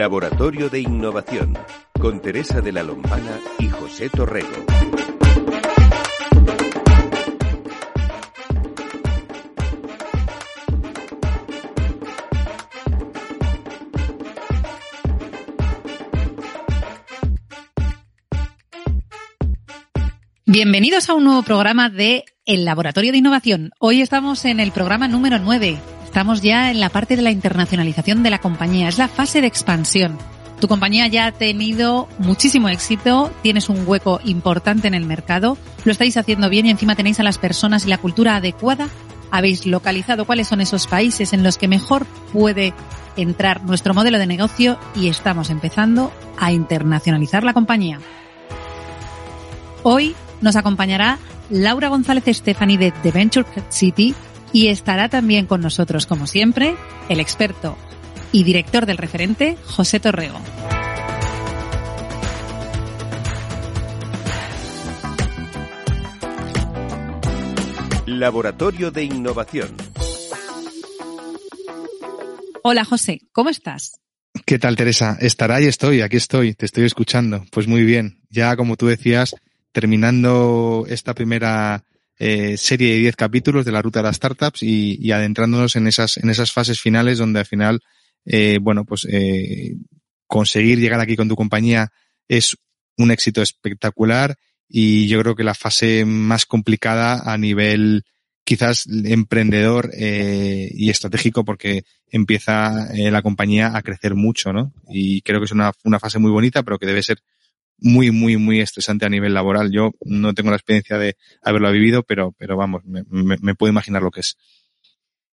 Laboratorio de Innovación con Teresa de la Lombana y José Torrego. Bienvenidos a un nuevo programa de El Laboratorio de Innovación. Hoy estamos en el programa número 9. Estamos ya en la parte de la internacionalización de la compañía. Es la fase de expansión. Tu compañía ya ha tenido muchísimo éxito, tienes un hueco importante en el mercado, lo estáis haciendo bien y encima tenéis a las personas y la cultura adecuada. Habéis localizado cuáles son esos países en los que mejor puede entrar nuestro modelo de negocio y estamos empezando a internacionalizar la compañía. Hoy nos acompañará Laura González Stephanie de The Venture City y estará también con nosotros, como siempre, el experto y director del referente, José Torrego. Laboratorio de Innovación. Hola José, ¿cómo estás? ¿Qué tal Teresa? Estará y estoy, aquí estoy, te estoy escuchando. Pues muy bien, ya como tú decías, terminando esta primera eh, serie de 10 capítulos de la ruta de las startups y, y, adentrándonos en esas, en esas fases finales donde al final, eh, bueno, pues eh, conseguir llegar aquí con tu compañía es un éxito espectacular y yo creo que la fase más complicada a nivel quizás emprendedor eh, y estratégico porque empieza eh, la compañía a crecer mucho, ¿no? Y creo que es una, una fase muy bonita, pero que debe ser muy, muy, muy estresante a nivel laboral. Yo no tengo la experiencia de haberlo vivido, pero, pero vamos, me, me, puedo imaginar lo que es.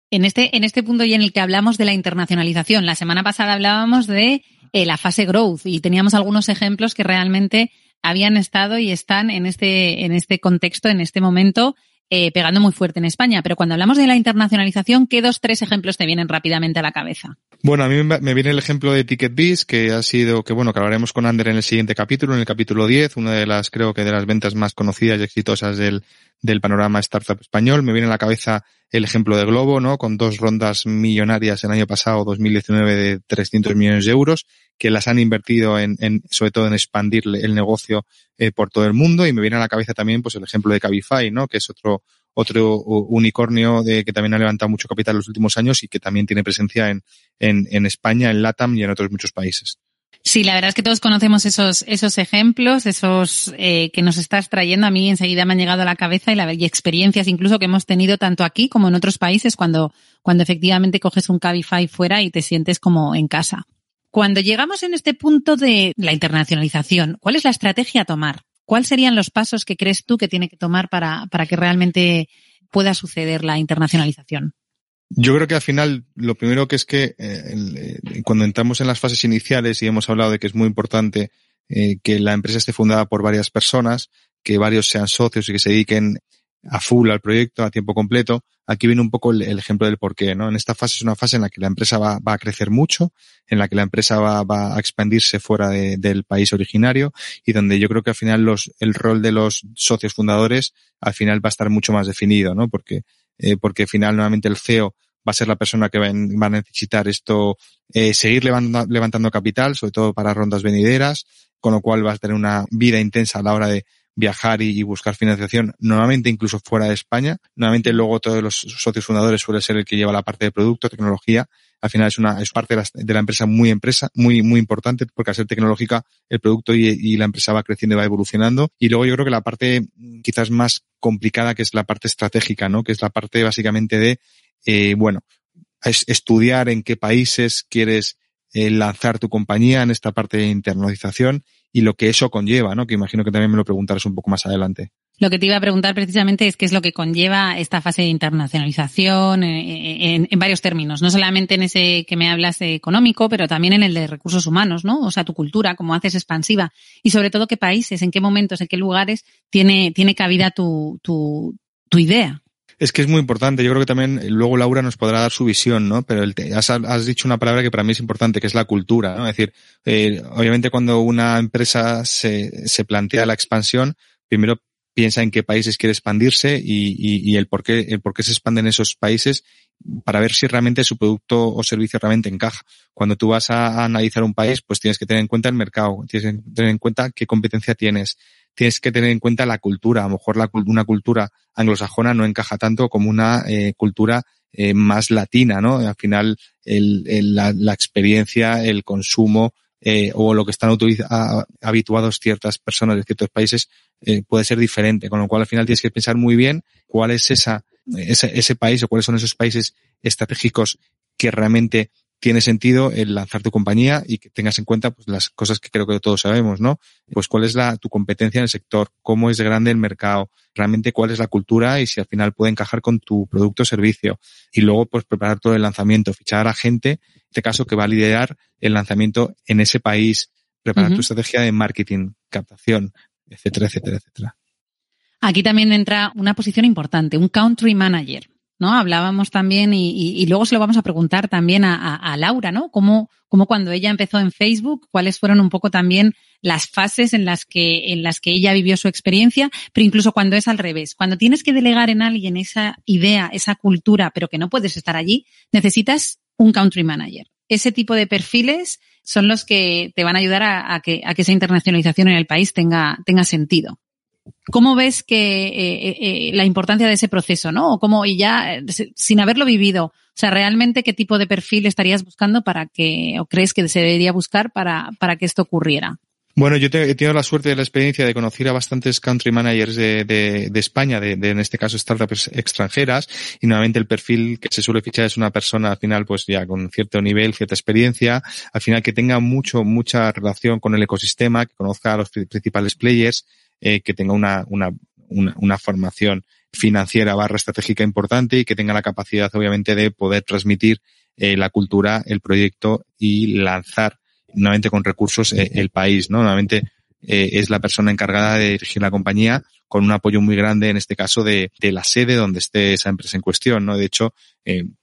En este, en este punto y en el que hablamos de la internacionalización, la semana pasada hablábamos de eh, la fase growth y teníamos algunos ejemplos que realmente habían estado y están en este, en este contexto, en este momento, eh, pegando muy fuerte en España. Pero cuando hablamos de la internacionalización, ¿qué dos, tres ejemplos te vienen rápidamente a la cabeza? Bueno, a mí me viene el ejemplo de TicketBiz, que ha sido, que bueno, que hablaremos con Ander en el siguiente capítulo, en el capítulo 10, una de las, creo que de las ventas más conocidas y exitosas del, del panorama startup español. Me viene a la cabeza el ejemplo de Globo, ¿no? Con dos rondas millonarias el año pasado, 2019, de 300 millones de euros, que las han invertido en, en sobre todo en expandir el negocio eh, por todo el mundo. Y me viene a la cabeza también, pues, el ejemplo de Cabify, ¿no? Que es otro, otro unicornio de, que también ha levantado mucho capital en los últimos años y que también tiene presencia en, en, en España, en LATAM y en otros muchos países. Sí, la verdad es que todos conocemos esos, esos ejemplos, esos eh, que nos estás trayendo. A mí enseguida me han llegado a la cabeza y, la, y experiencias incluso que hemos tenido tanto aquí como en otros países cuando, cuando efectivamente coges un Cabify fuera y te sientes como en casa. Cuando llegamos en este punto de la internacionalización, ¿cuál es la estrategia a tomar? ¿Cuáles serían los pasos que crees tú que tiene que tomar para, para que realmente pueda suceder la internacionalización? Yo creo que al final lo primero que es que eh, cuando entramos en las fases iniciales y hemos hablado de que es muy importante eh, que la empresa esté fundada por varias personas, que varios sean socios y que se dediquen a full al proyecto, a tiempo completo, aquí viene un poco el, ejemplo del por qué, ¿no? En esta fase es una fase en la que la empresa va, va a crecer mucho, en la que la empresa va, va a expandirse fuera de, del país originario y donde yo creo que al final los, el rol de los socios fundadores al final va a estar mucho más definido, ¿no? Porque eh, porque al final nuevamente el CEO va a ser la persona que va, a necesitar esto, eh, seguir levantando, levantando capital, sobre todo para rondas venideras, con lo cual va a tener una vida intensa a la hora de viajar y, buscar financiación, normalmente incluso fuera de España. Normalmente luego todos los socios fundadores suele ser el que lleva la parte de producto, tecnología. Al final es una, es parte de la, de la empresa muy empresa, muy, muy importante, porque al ser tecnológica, el producto y, la empresa va creciendo y va evolucionando. Y luego yo creo que la parte quizás más complicada, que es la parte estratégica, ¿no? Que es la parte básicamente de, eh, bueno, es estudiar en qué países quieres eh, lanzar tu compañía en esta parte de internalización y lo que eso conlleva, ¿no? Que imagino que también me lo preguntarás un poco más adelante. Lo que te iba a preguntar precisamente es qué es lo que conlleva esta fase de internacionalización eh, en, en, varios términos, no solamente en ese que me hablas económico, pero también en el de recursos humanos, ¿no? O sea, tu cultura, cómo haces expansiva y sobre todo qué países, en qué momentos, en qué lugares tiene, tiene cabida tu, tu idea. Es que es muy importante. Yo creo que también eh, luego Laura nos podrá dar su visión, ¿no? Pero el has, has, dicho una palabra que para mí es importante, que es la cultura, ¿no? Es decir, eh, obviamente cuando una empresa se, se plantea la expansión, primero piensa en qué países quiere expandirse y, y, el por qué, el por qué se expanden esos países para ver si realmente su producto o servicio realmente encaja. Cuando tú vas a, a, analizar un país, pues tienes que tener en cuenta el mercado, tienes que tener en cuenta qué competencia tienes, tienes que tener en cuenta la cultura. A lo mejor la, una cultura anglosajona no encaja tanto como una eh, cultura eh, más latina, ¿no? Al final, la, experiencia, el consumo eh, o lo que están habituados ciertas personas de ciertos países eh, puede ser diferente. Con lo cual, al final tienes que pensar muy bien cuál es esa, ese, ese país o cuáles son esos países estratégicos que realmente tiene sentido el lanzar tu compañía y que tengas en cuenta pues, las cosas que creo que todos sabemos, ¿no? Pues cuál es la, tu competencia en el sector, cómo es grande el mercado, realmente cuál es la cultura y si al final puede encajar con tu producto o servicio. Y luego, pues preparar todo el lanzamiento, fichar a gente, en este caso, que va a liderar el lanzamiento en ese país, preparar uh -huh. tu estrategia de marketing, captación, etcétera, etcétera, etcétera. Aquí también entra una posición importante, un country manager. ¿No? Hablábamos también y, y, luego se lo vamos a preguntar también a, a, a Laura, ¿no? Cómo, cómo, cuando ella empezó en Facebook, cuáles fueron un poco también las fases en las que, en las que ella vivió su experiencia, pero incluso cuando es al revés. Cuando tienes que delegar en alguien esa idea, esa cultura, pero que no puedes estar allí, necesitas un country manager. Ese tipo de perfiles son los que te van a ayudar a, a que, a que esa internacionalización en el país tenga, tenga sentido. ¿Cómo ves que eh, eh, la importancia de ese proceso, no? O cómo, y ya eh, sin haberlo vivido, o sea, realmente qué tipo de perfil estarías buscando para que, o crees que se debería buscar para, para que esto ocurriera? Bueno, yo he tenido la suerte de la experiencia de conocer a bastantes country managers de, España, de, en este caso startups extranjeras, y nuevamente el perfil que se suele fichar es una persona al final pues ya con cierto nivel, cierta experiencia, al final que tenga mucho, mucha relación con el ecosistema, que conozca a los principales players, eh, que tenga una, una, una, una, formación financiera barra estratégica importante y que tenga la capacidad, obviamente, de poder transmitir eh, la cultura, el proyecto y lanzar nuevamente con recursos eh, el país, ¿no? Nuevamente eh, es la persona encargada de dirigir la compañía con un apoyo muy grande, en este caso, de, de la sede donde esté esa empresa en cuestión, ¿no? De hecho,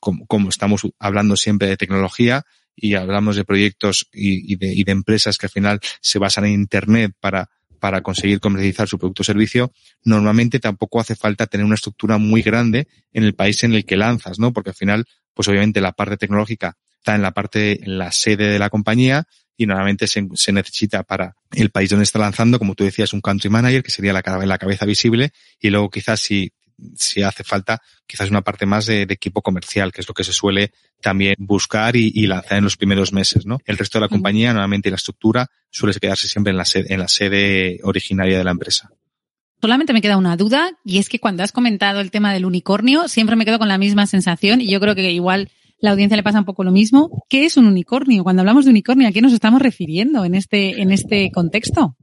como, como, estamos hablando siempre de tecnología y hablamos de proyectos y, y, de, y de empresas que al final se basan en Internet para para conseguir comercializar su producto o servicio, normalmente tampoco hace falta tener una estructura muy grande en el país en el que lanzas, ¿no? Porque al final, pues obviamente la parte tecnológica está en la parte, en la sede de la compañía y normalmente se, se necesita para el país donde está lanzando, como tú decías, un country manager, que sería la, la cabeza visible, y luego quizás si si hace falta quizás una parte más de, de, equipo comercial, que es lo que se suele también buscar y, y, lanzar en los primeros meses, ¿no? El resto de la compañía, normalmente la estructura, suele quedarse siempre en la sede, en la sede originaria de la empresa. Solamente me queda una duda y es que cuando has comentado el tema del unicornio, siempre me quedo con la misma sensación y yo creo que igual la audiencia le pasa un poco lo mismo. ¿Qué es un unicornio? Cuando hablamos de unicornio, ¿a qué nos estamos refiriendo en este, en este contexto?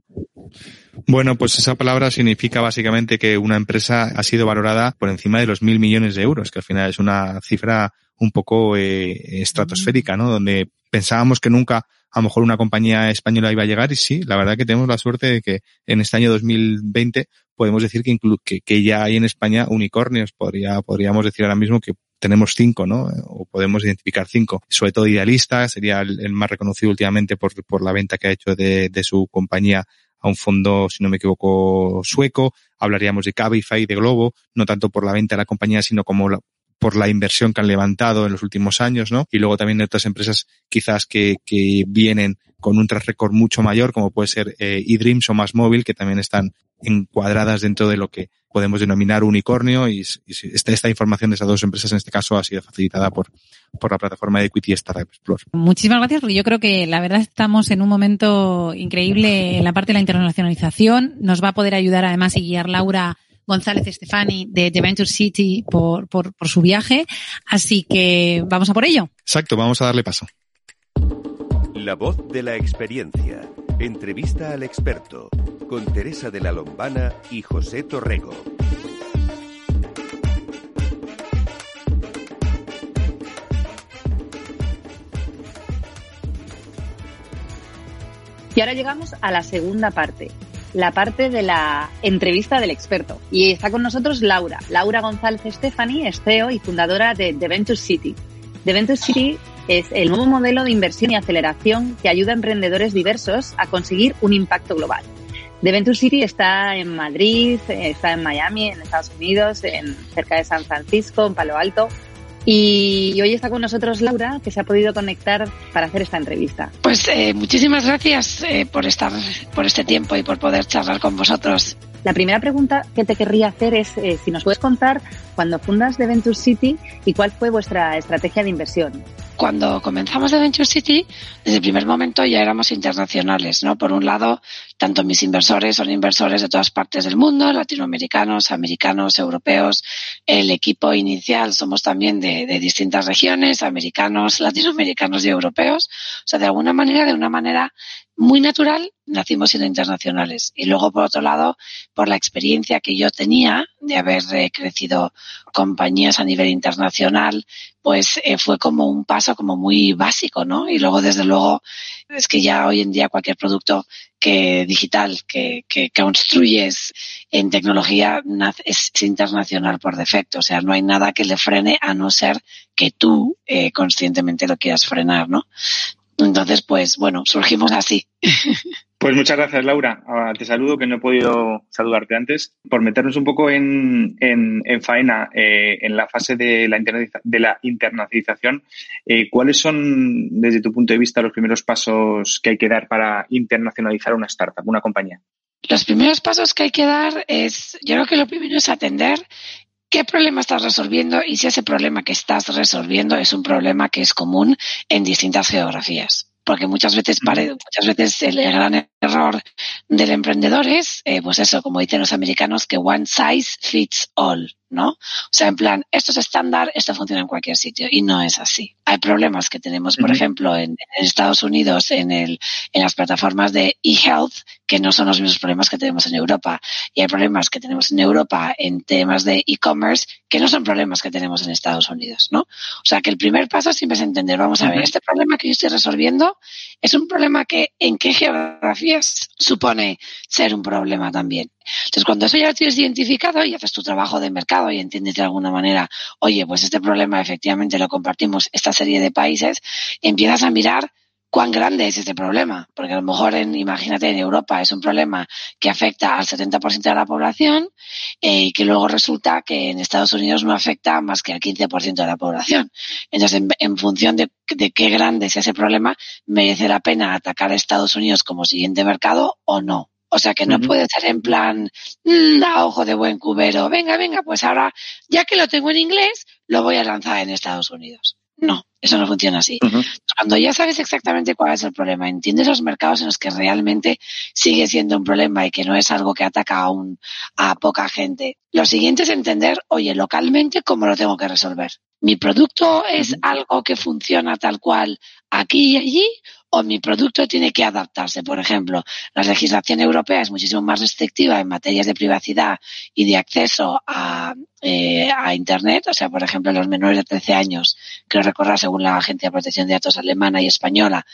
Bueno, pues esa palabra significa básicamente que una empresa ha sido valorada por encima de los mil millones de euros, que al final es una cifra un poco eh, estratosférica, ¿no? Donde pensábamos que nunca a lo mejor una compañía española iba a llegar y sí, la verdad que tenemos la suerte de que en este año 2020 podemos decir que, que, que ya hay en España unicornios. Podría, podríamos decir ahora mismo que tenemos cinco, ¿no? O podemos identificar cinco. Sobre todo Idealista sería el, más reconocido últimamente por, la venta que ha hecho de su compañía a un fondo, si no me equivoco, sueco. Hablaríamos de Cabify, de Globo, no tanto por la venta de la compañía, sino como la, por la inversión que han levantado en los últimos años, ¿no? Y luego también otras empresas quizás que, que vienen con un track record mucho mayor, como puede ser eh, eDreams o Más Móvil, que también están encuadradas dentro de lo que podemos denominar unicornio y, y esta, esta, información de esas dos empresas en este caso ha sido facilitada por, por la plataforma de Equity Startup Explorer. Muchísimas gracias, porque yo creo que la verdad estamos en un momento increíble en la parte de la internacionalización. Nos va a poder ayudar además y guiar Laura González Estefani de, de Venture City por, por, por su viaje. Así que vamos a por ello. Exacto, vamos a darle paso. La voz de la experiencia. Entrevista al experto con Teresa de la Lombana y José Torrego. Y ahora llegamos a la segunda parte, la parte de la entrevista del experto. Y está con nosotros Laura, Laura González Stephanie, es CEO y fundadora de The Venture City. The Venture City es el nuevo modelo de inversión y aceleración que ayuda a emprendedores diversos a conseguir un impacto global. The Venture City está en Madrid, está en Miami, en Estados Unidos, en cerca de San Francisco, en Palo Alto. Y hoy está con nosotros Laura, que se ha podido conectar para hacer esta entrevista. Pues eh, muchísimas gracias eh, por estar, por este tiempo y por poder charlar con vosotros. La primera pregunta que te querría hacer es eh, si nos puedes contar cuando fundas The Venture City y cuál fue vuestra estrategia de inversión cuando comenzamos de Venture City, desde el primer momento ya éramos internacionales, ¿no? Por un lado, tanto mis inversores son inversores de todas partes del mundo, latinoamericanos, americanos, europeos. El equipo inicial somos también de, de distintas regiones, americanos, latinoamericanos y europeos. O sea, de alguna manera, de una manera muy natural, nacimos siendo internacionales. Y luego, por otro lado, por la experiencia que yo tenía de haber eh, crecido compañías a nivel internacional, pues eh, fue como un paso como muy básico, ¿no? Y luego, desde luego, es que ya hoy en día cualquier producto que digital que, que, construyes en tecnología es, internacional por defecto. O sea, no hay nada que le frene a no ser que tú eh, conscientemente lo quieras frenar, ¿no? Entonces, pues bueno, surgimos así. Pues muchas gracias, Laura. Ah, te saludo, que no he podido saludarte antes, por meternos un poco en, en, faena eh, en la fase de la, de la internacionalización. Eh, ¿Cuáles son, desde tu punto de vista, los primeros pasos que hay que dar para internacionalizar una startup, una compañía? Los primeros pasos que hay que dar es, yo creo que lo primero es atender qué problema estás resolviendo y si ese problema que estás resolviendo es un problema que es común en distintas geografías porque muchas veces, muchas veces el gran error del emprendedor es, eh, pues eso, como dicen los americanos, que one size fits all, ¿no? O sea, en plan, esto es estándar, esto funciona en cualquier sitio y no es así. Hay problemas que tenemos, por ejemplo, en, Estados Unidos, en, el, en las plataformas de e-health, que no son los mismos problemas que tenemos en Europa. Y hay problemas que tenemos en Europa en temas de e-commerce que no son problemas que tenemos en Estados Unidos, ¿no? O sea, que el primer paso siempre es entender, vamos a ver, este problema que yo estoy resolviendo es un problema que en qué geografías supone ser un problema también. Entonces, cuando eso ya lo tienes identificado y haces tu trabajo de mercado y entiendes de alguna manera, oye, pues este problema efectivamente lo compartimos esta serie de países, empiezas a mirar cuán grande es este problema, porque a lo mejor en, imagínate, en Europa es un problema que afecta al 70% de la población eh, y que luego resulta que en Estados Unidos no afecta más que al 15% de la población. Entonces, en, función de, qué grande es ese problema, merece la pena atacar a Estados Unidos como siguiente mercado o no. O sea que no puede ser en plan, mm, a ojo de buen cubero, venga, venga, pues ahora, ya que lo tengo en inglés, lo voy a lanzar en Estados Unidos. No, eso no funciona así. Cuando ya sabes exactamente cuál es el problema, entiendes los mercados en los que realmente sigue siendo un problema y que no es algo que ataca a, un, a poca gente, lo siguiente es entender, oye, localmente, cómo lo tengo que resolver. ¿Mi producto es algo que funciona tal cual aquí y allí o mi producto tiene que adaptarse. Por ejemplo, la legislación europea es muchísimo más restrictiva en materias de privacidad y de acceso a, eh, a Internet. O sea, por ejemplo, los menores de 13 años, creo recordar, según la Agencia de Protección de Datos alemana y española,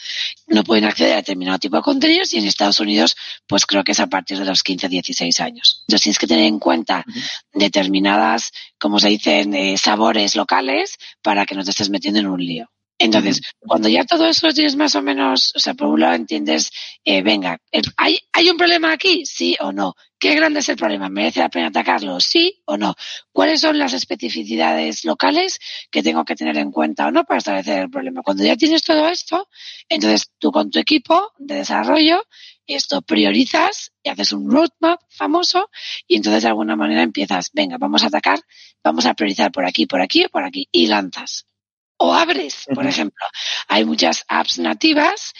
no pueden acceder a determinado tipo de contenidos y en Estados Unidos, pues creo que es a partir de los 15, 16 años. Entonces tienes que tener en cuenta determinadas, como se dicen, eh, sabores locales para que no te estés metiendo en un lío. Entonces, cuando ya todo eso tienes más o menos, o sea, por un lado entiendes, eh, venga, ¿hay, ¿hay un problema aquí? ¿Sí o no? ¿Qué grande es el problema? ¿Merece la pena atacarlo? ¿Sí o no? ¿Cuáles son las especificidades locales que tengo que tener en cuenta o no para establecer el problema? Cuando ya tienes todo esto, entonces tú con tu equipo de desarrollo, esto priorizas y haces un roadmap famoso y entonces de alguna manera empiezas, venga, vamos a atacar, vamos a priorizar por aquí, por aquí o por aquí y lanzas o abres, por ejemplo. Hay muchas apps nativas.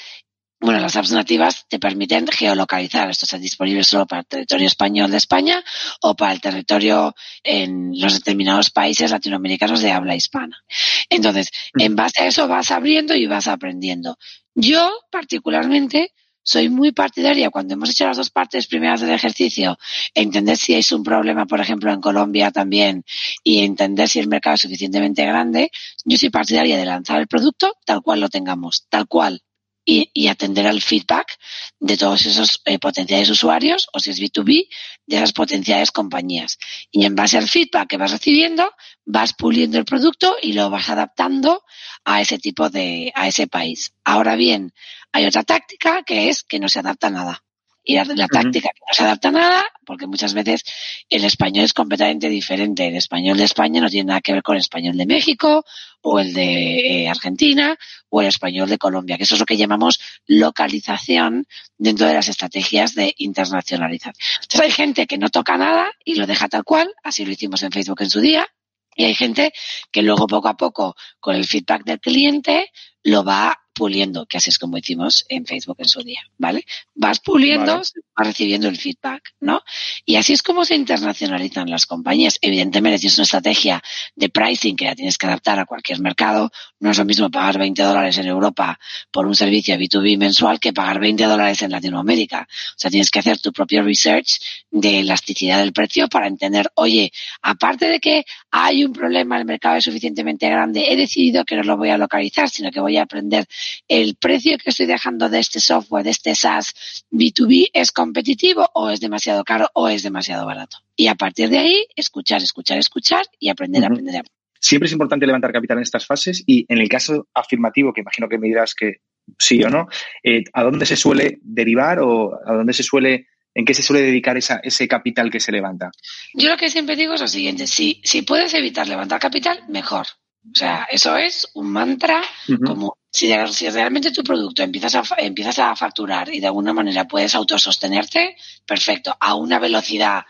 Bueno, las apps nativas te permiten geolocalizar. Esto está disponible solo para el territorio español de España o para el territorio en los determinados países latinoamericanos de habla hispana. Entonces, en base a eso vas abriendo y vas aprendiendo. Yo, particularmente, soy muy partidaria cuando hemos hecho las dos partes primeras del ejercicio, entender si hay un problema, por ejemplo, en Colombia también y entender si el mercado es suficientemente grande. Yo soy partidaria de lanzar el producto tal cual lo tengamos, tal cual y, atender al feedback de todos esos eh, potenciales usuarios o si es B2B, de esas potenciales compañías. Y en base al feedback que vas recibiendo, vas puliendo el producto y lo vas adaptando a ese tipo de, a ese país. Ahora bien, hay otra táctica que es que no se adapta a nada y la, la táctica que no se adapta a nada, porque muchas veces el español es completamente diferente. El español de España no tiene nada que ver con el español de México o el de eh, Argentina o el español de Colombia, que eso es lo que llamamos localización dentro de las estrategias de internacionalización. Entonces hay gente que no toca nada y lo deja tal cual, así lo hicimos en Facebook en su día, y hay gente que luego poco a poco, con el feedback del cliente, lo va puliendo, que así es como hicimos en Facebook en su día, ¿vale? Vas puliendo, vas recibiendo el feedback, ¿no? Y así es como se internacionalizan las compañías. Evidentemente, tienes una estrategia de pricing que la tienes que adaptar a cualquier mercado. No es lo mismo pagar 20 dólares en Europa por un servicio B2B mensual que pagar 20 dólares en Latinoamérica. O sea, tienes que hacer tu propio research de elasticidad del precio para entender, oye, aparte de que hay un problema, el mercado es suficientemente grande, he decidido que no lo voy a localizar, sino que voy a aprender el precio que estoy dejando de este software, de este SaaS B2B, es competitivo o es demasiado caro o es demasiado barato. Y a partir de ahí, escuchar, escuchar, escuchar y aprender, a aprender, aprender. Siempre es importante levantar capital en estas fases y en el caso afirmativo, que imagino que me dirás que sí o no, eh, ¿a dónde se suele derivar o a dónde se suele ¿En qué se suele dedicar esa, ese capital que se levanta? Yo lo que siempre digo es lo siguiente, si, si puedes evitar levantar capital, mejor. O sea, eso es un mantra como si, realmente tu producto empiezas a, empiezas a facturar y de alguna manera puedes autosostenerte, perfecto. A una velocidad,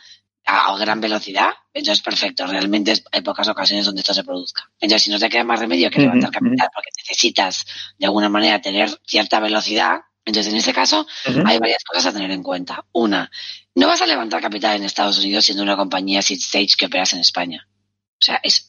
a gran velocidad, entonces perfecto. Realmente hay pocas ocasiones donde esto se produzca. Entonces, si no te queda más remedio que levantar capital porque necesitas de alguna manera tener cierta velocidad, entonces, en ese caso, hay varias cosas a tener en cuenta. Una, no vas a levantar capital en Estados Unidos siendo una compañía seed stage que operas en España. O sea, es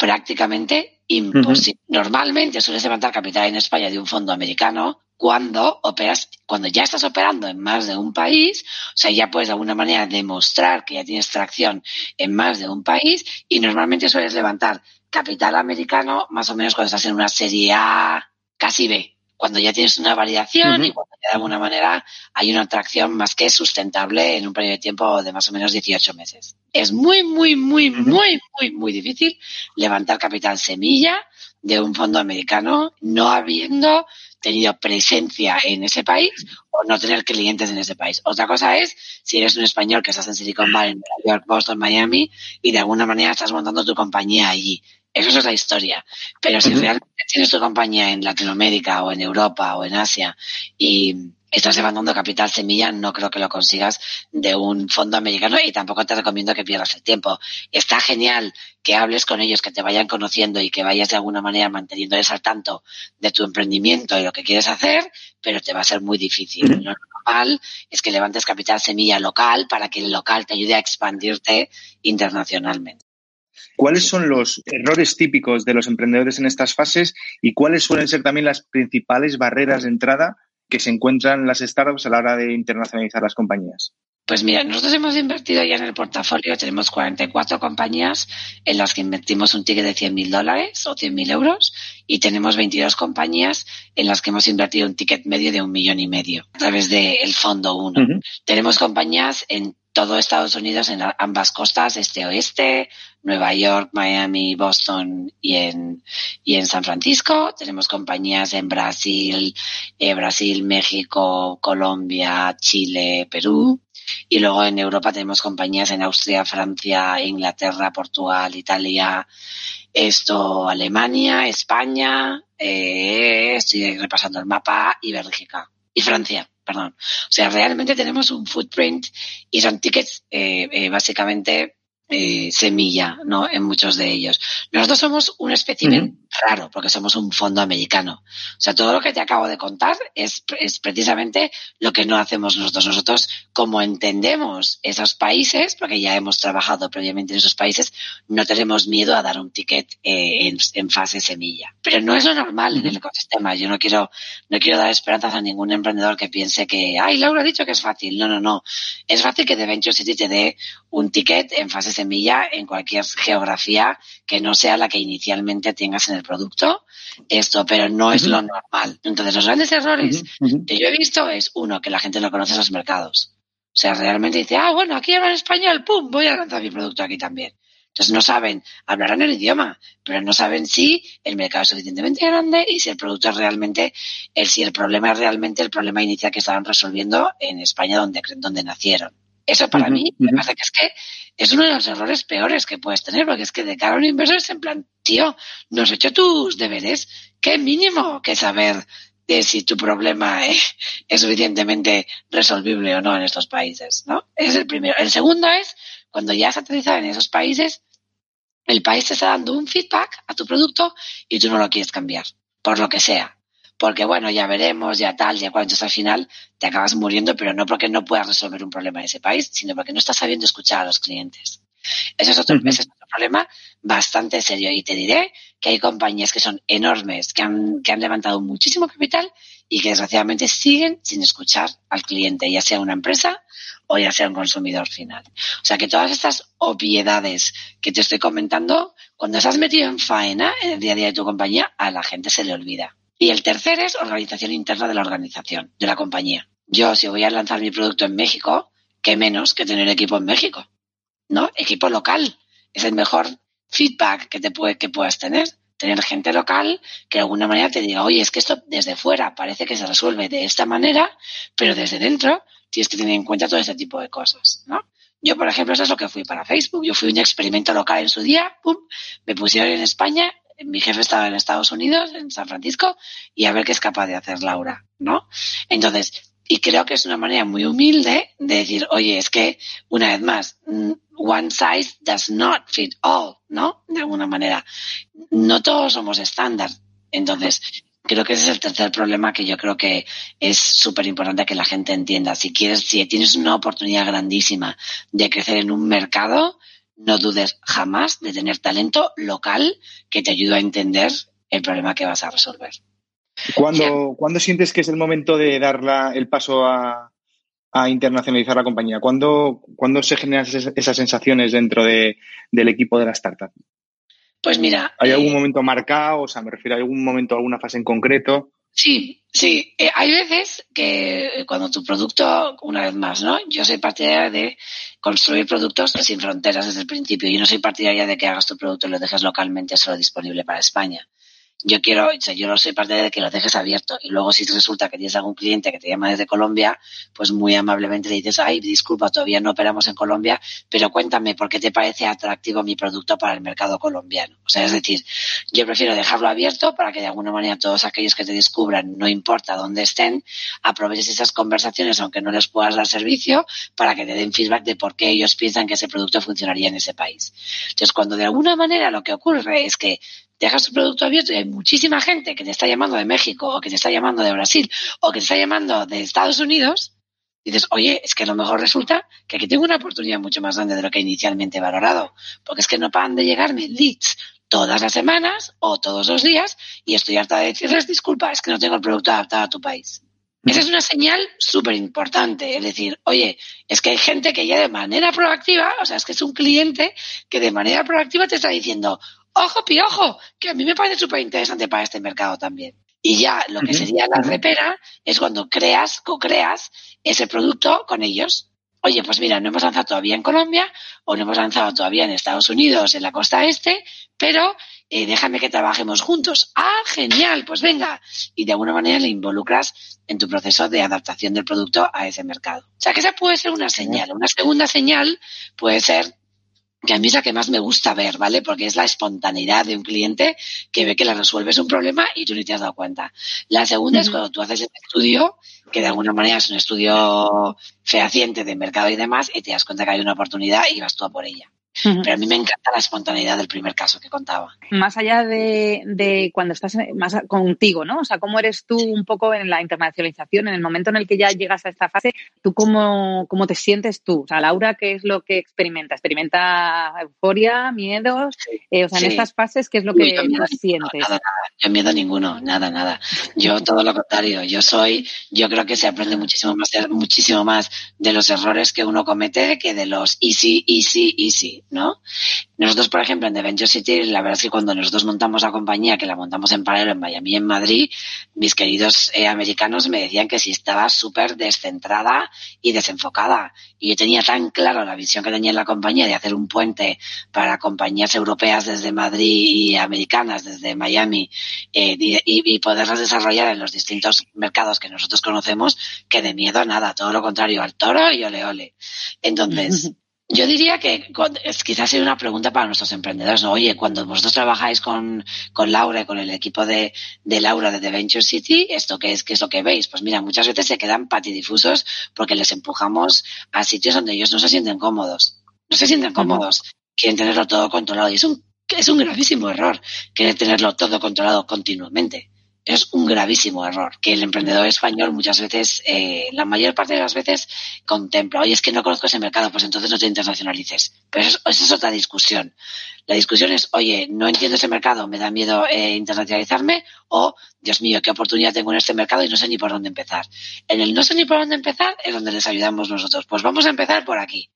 prácticamente imposible. Normalmente sueles levantar capital en España de un fondo americano cuando operas, cuando ya estás operando en más de un país, o sea, ya puedes de alguna manera demostrar que ya tienes tracción en más de un país y normalmente sueles levantar capital americano más o menos cuando estás en una serie A, casi B, cuando ya tienes una validación y cuando de alguna manera hay una atracción más que sustentable en un periodo de tiempo de más o menos 18 meses. Es muy, muy, muy, muy, muy, muy difícil levantar capital semilla de un fondo americano no habiendo tenido presencia en ese país o no tener clientes en ese país. Otra cosa es si eres un español que estás en Silicon Valley, Nueva York, Boston, Miami y de alguna manera estás montando tu compañía allí. Eso es otra historia. Pero si realmente tienes tu compañía en Latinoamérica o en Europa o en Asia y estás levantando capital semilla, no creo que lo consigas de un fondo americano y tampoco te recomiendo que pierdas el tiempo. Está genial que hables con ellos, que te vayan conociendo y que vayas de alguna manera manteniéndoles al tanto de tu emprendimiento y lo que quieres hacer, pero te va a ser muy difícil. Lo normal es que levantes capital semilla local para que el local te ayude a expandirte internacionalmente. ¿Cuáles son los errores típicos de los emprendedores en estas fases y cuáles suelen ser también las principales barreras de entrada que se encuentran las startups a la hora de internacionalizar las compañías? Pues mira, nosotros hemos invertido ya en el portafolio, tenemos 44 compañías en las que invertimos un ticket de 100.000 dólares o 100.000 euros y tenemos 22 compañías en las que hemos invertido un ticket medio de un millón y medio a través del fondo 1. Tenemos compañías en todo Estados Unidos en ambas costas, este-oeste, Nueva York, Miami, Boston y en, y en San Francisco. Tenemos compañías en Brasil, eh, Brasil, México, Colombia, Chile, Perú. Y luego en Europa tenemos compañías en Austria, Francia, Inglaterra, Portugal, Italia, esto, Alemania, España, eh, estoy repasando el mapa, y Bélgica. Y Francia perdón. O sea, realmente tenemos un footprint y son tickets eh, eh, básicamente eh, semilla, ¿no? En muchos de ellos. Nosotros somos un espécimen raro, porque somos un fondo americano. O sea, todo lo que te acabo de contar es, es precisamente lo que no hacemos nosotros. Nosotros, como entendemos esos países, porque ya hemos trabajado previamente en esos países, no tenemos miedo a dar un ticket eh, en, en, fase semilla. Pero no es lo normal en el ecosistema. Yo no quiero, no quiero dar esperanzas a ningún emprendedor que piense que, ay, Laura ha dicho que es fácil. No, no, no. Es fácil que The Venture City te dé un ticket en fase semilla en cualquier geografía que no sea la que inicialmente tengas en el producto. Esto, pero no es lo normal. Entonces, los grandes errores que yo he visto es, uno, que la gente no conoce esos mercados. O sea, realmente dice, ah, bueno, aquí hablan español, pum, voy a lanzar mi producto aquí también. Entonces no saben, hablarán el idioma, pero no saben si el mercado es suficientemente grande y si el producto es realmente, el, si el problema es realmente el problema inicial que estaban resolviendo en España donde, donde nacieron. Eso para mí me parece que es que es uno de los errores peores que puedes tener, porque es que de cara a un inversor es en plan, tío, no has hecho tus deberes, qué mínimo que saber de si tu problema es, es, suficientemente resolvible o no en estos países, ¿no? Es el primero. El segundo es, cuando ya has aterrizado en esos países, el país te está dando un feedback a tu producto y tú no lo quieres cambiar, por lo que sea. Porque bueno, ya veremos, ya tal, ya cuando al final te acabas muriendo, pero no porque no puedas resolver un problema en ese país, sino porque no estás sabiendo escuchar a los clientes. Ese es otro, uh -huh. ese es otro problema bastante serio. Y te diré que hay compañías que son enormes, que han, que han levantado muchísimo capital y que desgraciadamente siguen sin escuchar al cliente, ya sea una empresa o ya sea un consumidor final. O sea que todas estas obviedades que te estoy comentando, cuando estás metido en faena en el día a día de tu compañía, a la gente se le olvida. Y el tercer es organización interna de la organización, de la compañía. Yo, si voy a lanzar mi producto en México, qué menos que tener equipo en México. ¿No? Equipo local. Es el mejor feedback que te puede, que puedas tener. Tener gente local que de alguna manera te diga, oye, es que esto desde fuera parece que se resuelve de esta manera, pero desde dentro tienes que tener en cuenta todo este tipo de cosas, ¿no? Yo, por ejemplo, eso es lo que fui para Facebook. Yo fui un experimento local en su día, pum, me pusieron en España, mi jefe estaba en Estados Unidos, en San Francisco, y a ver qué es capaz de hacer Laura, ¿no? Entonces, y creo que es una manera muy humilde de decir, oye, es que, una vez más, one size does not fit all, ¿no? De alguna manera. No todos somos estándar. Entonces, creo que ese es el tercer problema que yo creo que es súper importante que la gente entienda. Si quieres, si tienes una oportunidad grandísima de crecer en un mercado, no dudes jamás de tener talento local que te ayude a entender el problema que vas a resolver. ¿Cuándo, ¿cuándo sientes que es el momento de dar la, el paso a, a, internacionalizar la compañía? ¿Cuándo, ¿Cuándo, se generan esas, esas sensaciones dentro de, del equipo de la startup? Pues mira. ¿Hay algún eh, momento marcado? O sea, me refiero a algún momento, alguna fase en concreto. Sí, sí. Eh, hay veces que cuando tu producto, una vez más, ¿no? Yo soy partidaria de construir productos sin fronteras desde el principio. Yo no soy partidaria de que hagas tu producto y lo dejes localmente solo disponible para España yo quiero, o sea, yo no soy parte de que lo dejes abierto y luego si resulta que tienes algún cliente que te llama desde Colombia, pues muy amablemente le dices, ay, disculpa, todavía no operamos en Colombia, pero cuéntame por qué te parece atractivo mi producto para el mercado colombiano. O sea, es decir, yo prefiero dejarlo abierto para que de alguna manera todos aquellos que te descubran, no importa dónde estén, aproveches esas conversaciones, aunque no les puedas dar servicio, para que te den feedback de por qué ellos piensan que ese producto funcionaría en ese país. Entonces, cuando de alguna manera lo que ocurre es que dejas tu producto abierto y hay muchísima gente que te está llamando de México o que te está llamando de Brasil o que te está llamando de Estados Unidos, dices, oye, es que a lo mejor resulta que aquí tengo una oportunidad mucho más grande de lo que inicialmente he valorado, porque es que no paran de llegarme leads todas las semanas o todos los días y estoy harta de decirles, disculpa, es que no tengo el producto adaptado a tu país. Esa es una señal súper importante, es decir, oye, es que hay gente que ya de manera proactiva, o sea, es que es un cliente que de manera proactiva te está diciendo, ojo piojo, que a mí me parece súper interesante para este mercado también. Y ya lo que sería la repera es cuando creas, co-creas ese producto con ellos. Oye, pues mira, no hemos lanzado todavía en Colombia o no hemos lanzado todavía en Estados Unidos, en la costa este, pero eh, déjame que trabajemos juntos. Ah, genial, pues venga. Y de alguna manera le involucras en tu proceso de adaptación del producto a ese mercado. O sea que esa puede ser una señal. Una segunda señal puede ser que a mí es la que más me gusta ver, ¿vale? Porque es la espontaneidad de un cliente que ve que le resuelves un problema y tú ni te has dado cuenta. La segunda uh -huh. es cuando tú haces el estudio, que de alguna manera es un estudio fehaciente de mercado y demás, y te das cuenta que hay una oportunidad y vas tú a por ella. Pero a mí me encanta la espontaneidad del primer caso que contaba. Más allá de, de, cuando estás más contigo, ¿no? O sea, ¿cómo eres tú un poco en la internacionalización? En el momento en el que ya llegas a esta fase, ¿tú cómo, cómo te sientes tú? O sea, Laura, ¿qué es lo que experimenta? ¿Experimenta euforia, miedos? Eh, o sea, en estas fases, ¿qué es lo que sientes? Nada, nada. Yo miedo ninguno, nada, nada. Yo todo lo contrario. Yo soy, yo creo que se aprende muchísimo más, muchísimo más de los errores que uno comete que de los easy, easy, easy. ¿No? Nosotros, por ejemplo, en The Venture City, la verdad es que cuando nosotros montamos la compañía, que la montamos en paralelo en Miami y en Madrid, mis queridos eh, americanos me decían que si estaba súper descentrada y desenfocada. Y yo tenía tan claro la visión que tenía en la compañía de hacer un puente para compañías europeas desde Madrid y americanas desde Miami eh, y, y poderlas desarrollar en los distintos mercados que nosotros conocemos, que de miedo nada, todo lo contrario, al toro y ole ole. Entonces, Yo diría que es, quizás sea una pregunta para nuestros emprendedores. ¿no? Oye, cuando vosotros trabajáis con, con Laura y con el equipo de, de, Laura de The Venture City, ¿esto qué es, qué es lo que veis? Pues mira, muchas veces se quedan patidifusos porque les empujamos a sitios donde ellos no se sienten cómodos. No se sienten cómodos. Quieren tenerlo todo controlado. Y es un, es un gravísimo error querer tenerlo todo controlado continuamente es un gravísimo error que el emprendedor español muchas veces, eh, la mayor parte de las veces, contempla, oye, es que no conozco ese mercado, pues entonces no te internacionalices. Pero eso, esa es otra discusión. La discusión es, oye, no entiendo ese mercado, me da miedo eh, internacionalizarme, o, Dios mío, qué oportunidad tengo en este mercado y no sé ni por dónde empezar. En el no sé ni por dónde empezar es donde les ayudamos nosotros. Pues vamos a empezar por aquí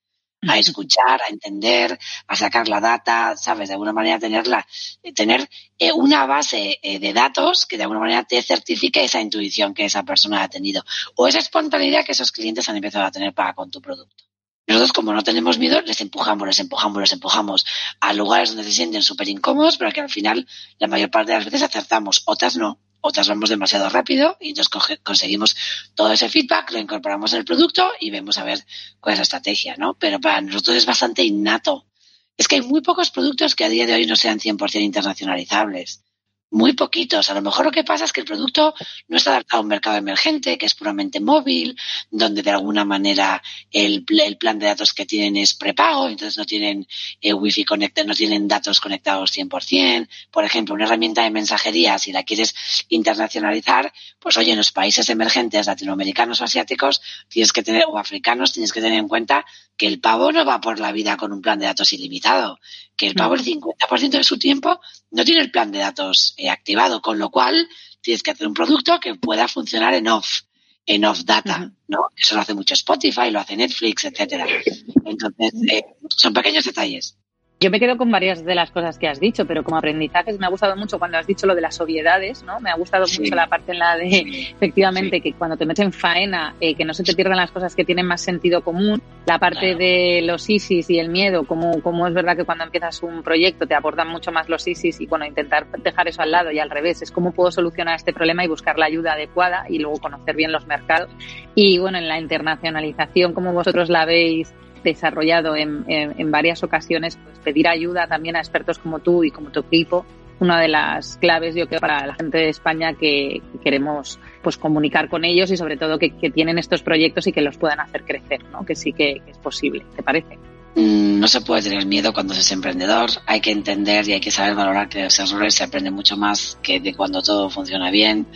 a escuchar, a entender, a sacar la data, ¿sabes? De alguna manera tenerla, tener eh, una base eh, de datos que de alguna manera te certifique esa intuición que esa persona ha tenido o esa espontaneidad que esos clientes han empezado a tener para con tu producto. Nosotros, como no tenemos miedo, les empujamos, les empujamos, les empujamos a lugares donde se sienten súper incómodos, pero que al final la mayor parte de las veces acertamos, otras no otras vamos demasiado rápido y entonces conseguimos todo ese feedback, lo incorporamos en el producto y vemos a ver cuál es la estrategia, ¿no? Pero para nosotros es bastante innato. Es que hay muy pocos productos que a día de hoy no sean 100% internacionalizables muy poquitos. A lo mejor lo que pasa es que el producto no está adaptado a un mercado emergente, que es puramente móvil, donde de alguna manera el, el plan de datos que tienen es prepago, entonces no tienen eh, wifi conectado, no tienen datos conectados 100%. Por ejemplo, una herramienta de mensajería, si la quieres internacionalizar, pues oye, en los países emergentes latinoamericanos o asiáticos, tienes que tener, o africanos, tienes que tener en cuenta que el pavo no va por la vida con un plan de datos ilimitado, que el pavo el 50% de su tiempo no tiene el plan de datos eh, activado, con lo cual tienes que hacer un producto que pueda funcionar en off, en off data, ¿no? Eso lo hace mucho Spotify, lo hace Netflix, etcétera. Entonces, eh, son pequeños detalles. Yo me quedo con varias de las cosas que has dicho, pero como aprendizajes me ha gustado mucho cuando has dicho lo de las obviedades, ¿no? Me ha gustado mucho la parte en la de, efectivamente, que cuando te metes en faena, eh, que no se te pierdan las cosas que tienen más sentido común, la parte de los ISIS y el miedo, como, como es verdad que cuando empiezas un proyecto te abordan mucho más los ISIS y, bueno, intentar dejar eso al lado y al revés, es cómo puedo solucionar este problema y buscar la ayuda adecuada y luego conocer bien los mercados. Y, bueno, en la internacionalización, como vosotros la veis, desarrollado en, varias ocasiones, pues pedir ayuda también a expertos como tú y como tu equipo, una de las claves yo creo para la gente de España que, queremos pues comunicar con ellos y sobre todo que, tienen estos proyectos y que los puedan hacer crecer, ¿no? que sí que, es posible, ¿te parece? Mm, no se puede tener miedo cuando se es emprendedor, hay que entender y hay que saber valorar que los errores se aprende mucho más que de cuando todo funciona bien.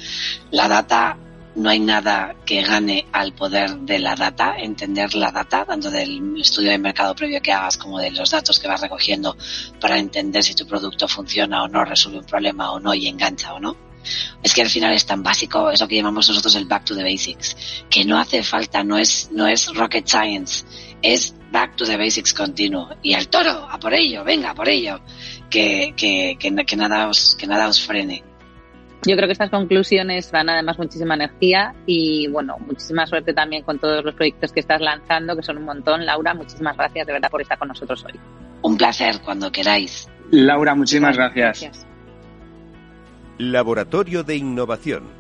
La data no hay nada que gane al poder de la data, entender la data, tanto del estudio de mercado previo que hagas como de los datos que vas recogiendo para entender si tu producto funciona o no, resuelve un problema o no y engancha o no. Es que al final es tan básico, es lo que llamamos nosotros el back to the basics, que no hace falta, no es, no es rocket science, es back to the basics continuo. Y al toro, a por ello, venga, a por ello, que, que, que, que nada os, que nada os frene. Yo creo que estas conclusiones dan además muchísima energía y bueno, muchísima suerte también con todos los proyectos que estás lanzando, que son un montón. Laura, muchísimas gracias de verdad por estar con nosotros hoy. Un placer cuando queráis. Laura, muchísimas gracias. Laboratorio de Innovación